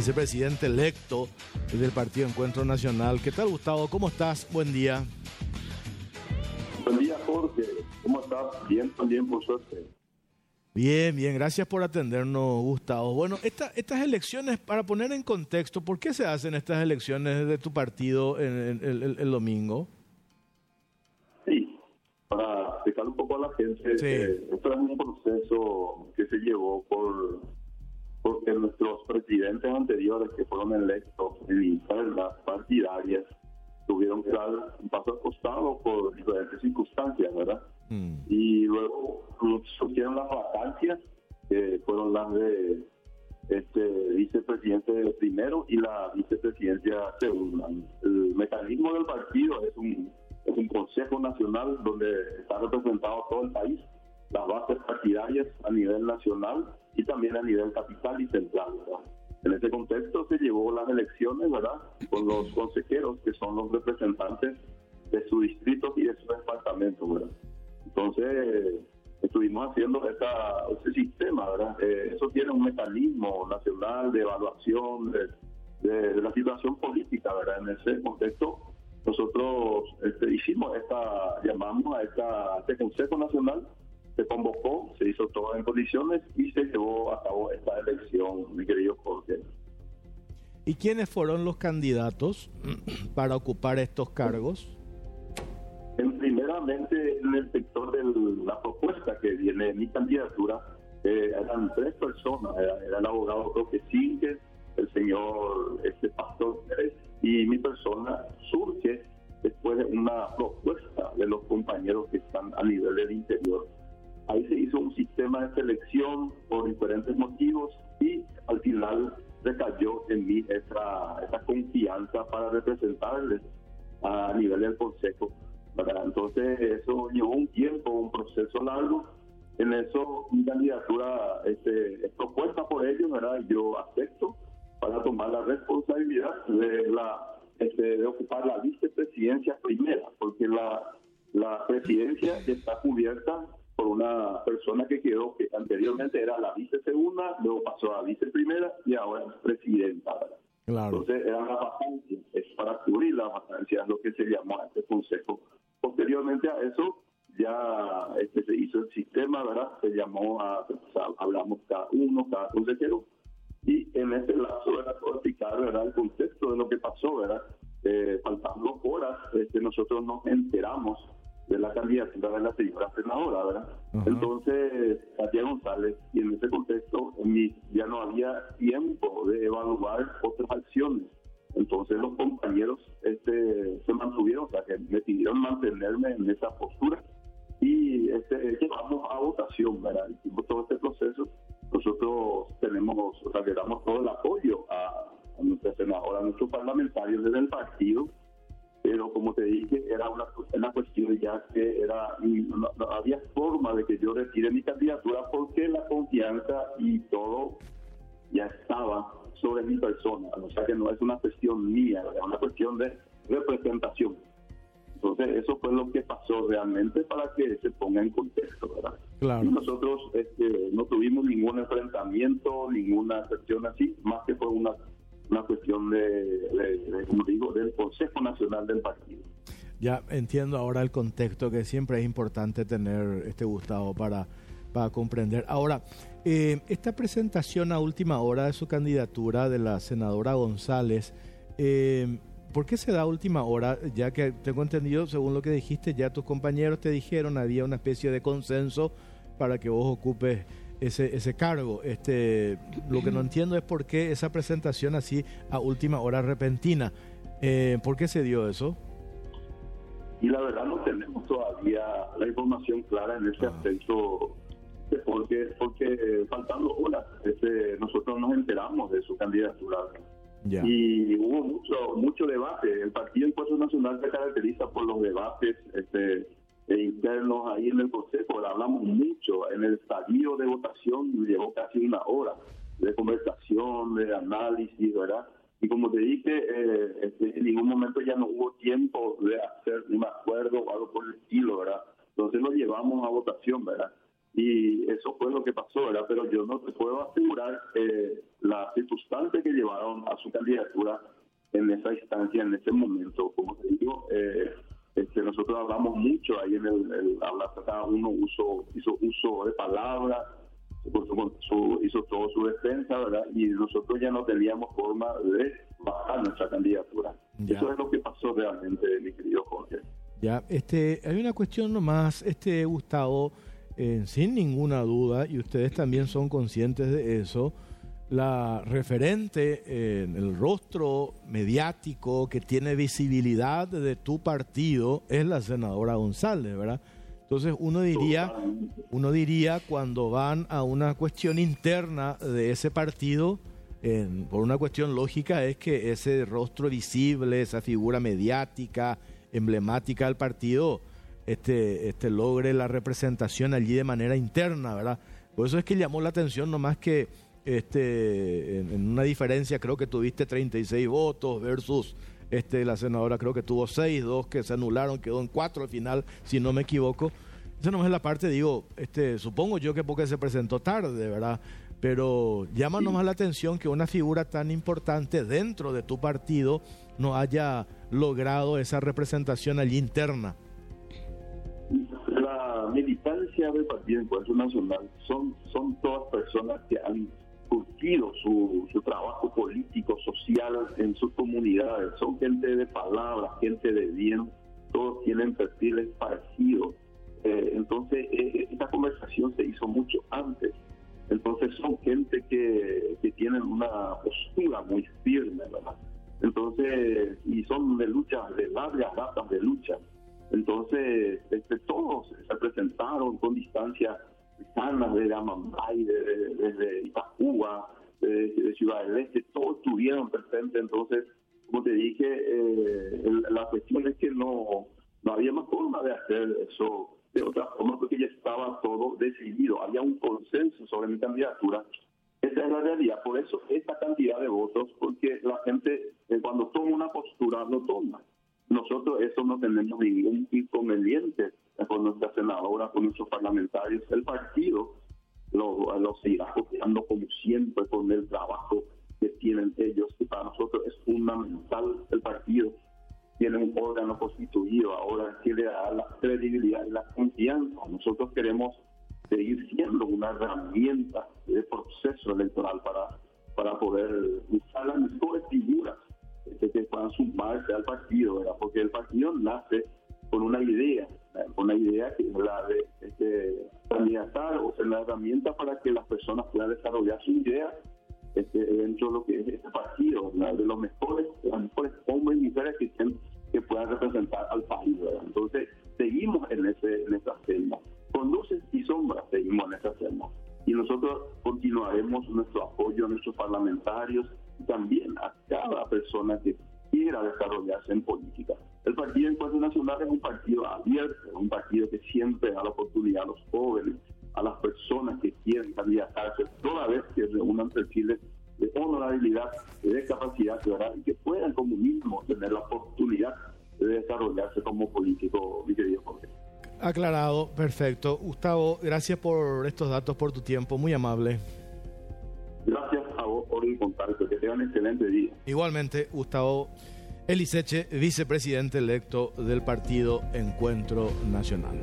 vicepresidente electo del Partido Encuentro Nacional. ¿Qué tal, Gustavo? ¿Cómo estás? Buen día. Buen día, Jorge. ¿Cómo estás? Bien, también, por suerte. Bien, bien, gracias por atendernos, Gustavo. Bueno, estas elecciones, para poner en contexto, ¿por qué se hacen estas elecciones de tu partido el, domingo? Sí, para explicar un poco a la gente, sí. Eh, esto es un proceso que se llevó por porque nuestros presidentes anteriores que fueron electos en las partidarias tuvieron que dar un paso al costado por diferentes circunstancias, ¿verdad? Mm. Y luego surgieron las vacancias, que fueron las de este vicepresidente primero y la vicepresidencia segunda. El mecanismo del partido es un, es un consejo nacional donde está representado todo el país las bases partidarias a nivel nacional y también a nivel capital y central. En ese contexto se llevó las elecciones, ¿verdad? Con los consejeros que son los representantes de su distrito y de su departamento, ¿verdad? Entonces, estuvimos haciendo esta, ese sistema, ¿verdad? Eh, eso tiene un mecanismo nacional de evaluación de, la situación política, ¿verdad? En ese contexto, nosotros este, hicimos esta, llamamos a, esta, a este Consejo Nacional se convocó, se hizo todo en condiciones y se llevó a cabo esta elección, mi querido Jorge. ¿Y quiénes fueron los candidatos para ocupar estos cargos? En, primeramente, en el sector de la propuesta que viene mi candidatura, eh, eran tres personas, era, el abogado Roque Singer, el señor este pastor y mi persona surge después de una propuesta de los compañeros que están a nivel del interior Ahí se hizo un sistema de selección por diferentes motivos y al final recayó en mí esa, confianza para representarles a nivel del Consejo. Entonces eso llevó un tiempo, un proceso largo. En eso mi candidatura este, es propuesta por ellos, ¿verdad? yo acepto para tomar la responsabilidad de, la, este, de ocupar la vicepresidencia primera, porque la presidencia está cubierta por una persona que quedó, que anteriormente era la vice segunda, luego pasó a vice primera y ahora es presidenta. Entonces era la vacancia, es para cubrir la vacancia, es lo que se llamó a este consejo. Posteriormente a eso, ya este, se hizo el sistema, ¿verdad? Se llamó a, hablamos cada uno, cada consejero, y en ese lazo era explicar, ¿verdad? El contexto de lo que pasó, ¿verdad? Eh, faltando horas, este, nosotros nos enteramos de la candidatura de la señora senadora, ¿verdad? Entonces, Katia González, y en ese contexto ya no había tiempo de evaluar otras acciones. Entonces los compañeros este, se mantuvieron, o sea, que me pidieron mantenerme en esa postura y este, llevamos a votación, ¿verdad? Hicimos todo este proceso. Nosotros tenemos, o sea, le damos todo el apoyo a, a nuestra senadora, a nuestros parlamentarios desde el partido pero como te dije, era una, una cuestión ya que era no, había forma de que yo retire mi candidatura porque la confianza y todo ya estaba sobre mi persona, o sea que no es una cuestión mía, es una cuestión de representación. Entonces eso fue lo que pasó realmente para que se ponga en contexto, ¿verdad? Claro. Y nosotros este, no tuvimos ningún enfrentamiento, ninguna cuestión así, más que fue una una cuestión de, como digo, del Consejo Nacional del Partido. Ya entiendo ahora el contexto que siempre es importante tener, este Gustavo, para, para comprender. Ahora, eh, esta presentación a última hora de su candidatura de la senadora González, eh, ¿por qué se da a última hora? Ya que tengo entendido, según lo que dijiste, ya tus compañeros te dijeron, había una especie de consenso para que vos ocupes ese, ese cargo. Este, lo que no entiendo es por qué esa presentación así a última hora repentina. Eh, ¿Por qué se dio eso? Y la verdad no tenemos todavía la información clara en ese ah. aspecto, porque, porque faltando horas este, nosotros nos enteramos de su candidatura. Y hubo mucho mucho debate. El Partido Encuentro Nacional se caracteriza por los debates este, internos ahí en el Consejo, hablamos mucho, en el estadio de votación llevó casi una hora de conversación, de análisis, ¿verdad? Y como te dije, eh, este, en ningún momento ya no hubo tiempo de hacer un acuerdo o algo por el estilo, ¿verdad? Entonces lo llevamos a votación, ¿verdad? Y eso fue lo que pasó, ¿verdad? Pero yo no te puedo asegurar eh, las circunstancias que llevaron a su candidatura en esa instancia, en ese momento. Como te digo, eh, este, nosotros hablamos mucho ahí en el, el cada uno uso, hizo uso de palabras, hizo todo su defensa, ¿verdad? Y nosotros ya no teníamos forma de bajar nuestra candidatura. Eso es lo que pasó realmente, mi querido Jorge. Ya, este, hay una cuestión nomás, este Gustavo, eh, sin ninguna duda, y ustedes también son conscientes de eso, la referente en el rostro mediático que tiene visibilidad de tu partido es la senadora González, ¿verdad? Entonces uno diría, uno diría cuando van a una cuestión interna de ese partido, por una cuestión lógica es que ese rostro visible, esa figura mediática, emblemática del partido, este, este logre la representación allí de manera interna, ¿verdad? Por eso es que llamó la atención nomás que este, en, una diferencia creo que tuviste 36 votos versus este, la senadora creo que tuvo 6, dos que se anularon, quedó en 4 al final, si no me equivoco. Esa no es la parte, digo, este, supongo yo que porque se presentó tarde, ¿verdad? Pero llama nomás la atención que una figura tan importante dentro de tu partido no haya logrado esa representación allí interna. La militancia del Partido Encuentro Nacional son, son todas personas que han curtido su, su trabajo político, social en sus comunidades. Son gente de palabras, gente de bien, todos tienen perfiles parecidos. Eh, entonces, eh, esta conversación se hizo mucho antes. Entonces, son gente que, que tienen una postura muy firme, ¿verdad? Entonces, y son de lucha, de largas datas de desde, Itacúa, desde, Ciudad del Este, todos estuvieron presentes. Entonces, como te dije, eh, la cuestión es que no, no había más forma de hacer eso de otra forma porque ya estaba todo decidido. Había un consenso sobre mi candidatura. Esa es la realidad. Por eso, esta cantidad de votos, porque la gente eh, cuando toma una postura lo toma. Nosotros eso no tenemos ningún inconveniente con nuestra senadora, con nuestros parlamentarios. El partido lo, lo seguirá copiando como siempre con el trabajo que tienen ellos, que para nosotros es fundamental el partido. Tiene un órgano constituido ahora que le da la credibilidad y la confianza. Nosotros queremos seguir siendo una herramienta de proceso electoral para, para poder usar las mejores figuras que puedan sumarse al partido, ¿verdad? porque el partido nace con una idea, con una idea que es la de este, candidatar o la herramienta para que las personas puedan desarrollar su idea este, dentro de lo que es este partido, de los mejores, mejores hombres y mujeres que, que puedan representar al Partido Nacional es un partido abierto, un partido que siempre da la oportunidad a los jóvenes, a las personas que quieren candidatarse, toda vez que reúnan perfiles de honorabilidad, de capacidad y que puedan como mismo tener la oportunidad de desarrollarse como político, mi querido Jorge. Aclarado, perfecto. Gustavo, gracias por estos datos, por tu tiempo, muy amable. Gracias a vos por el contacto, que tengan un excelente día. Igualmente, Gustavo. Eliseche, vicepresidente electo del partido Encuentro Nacional.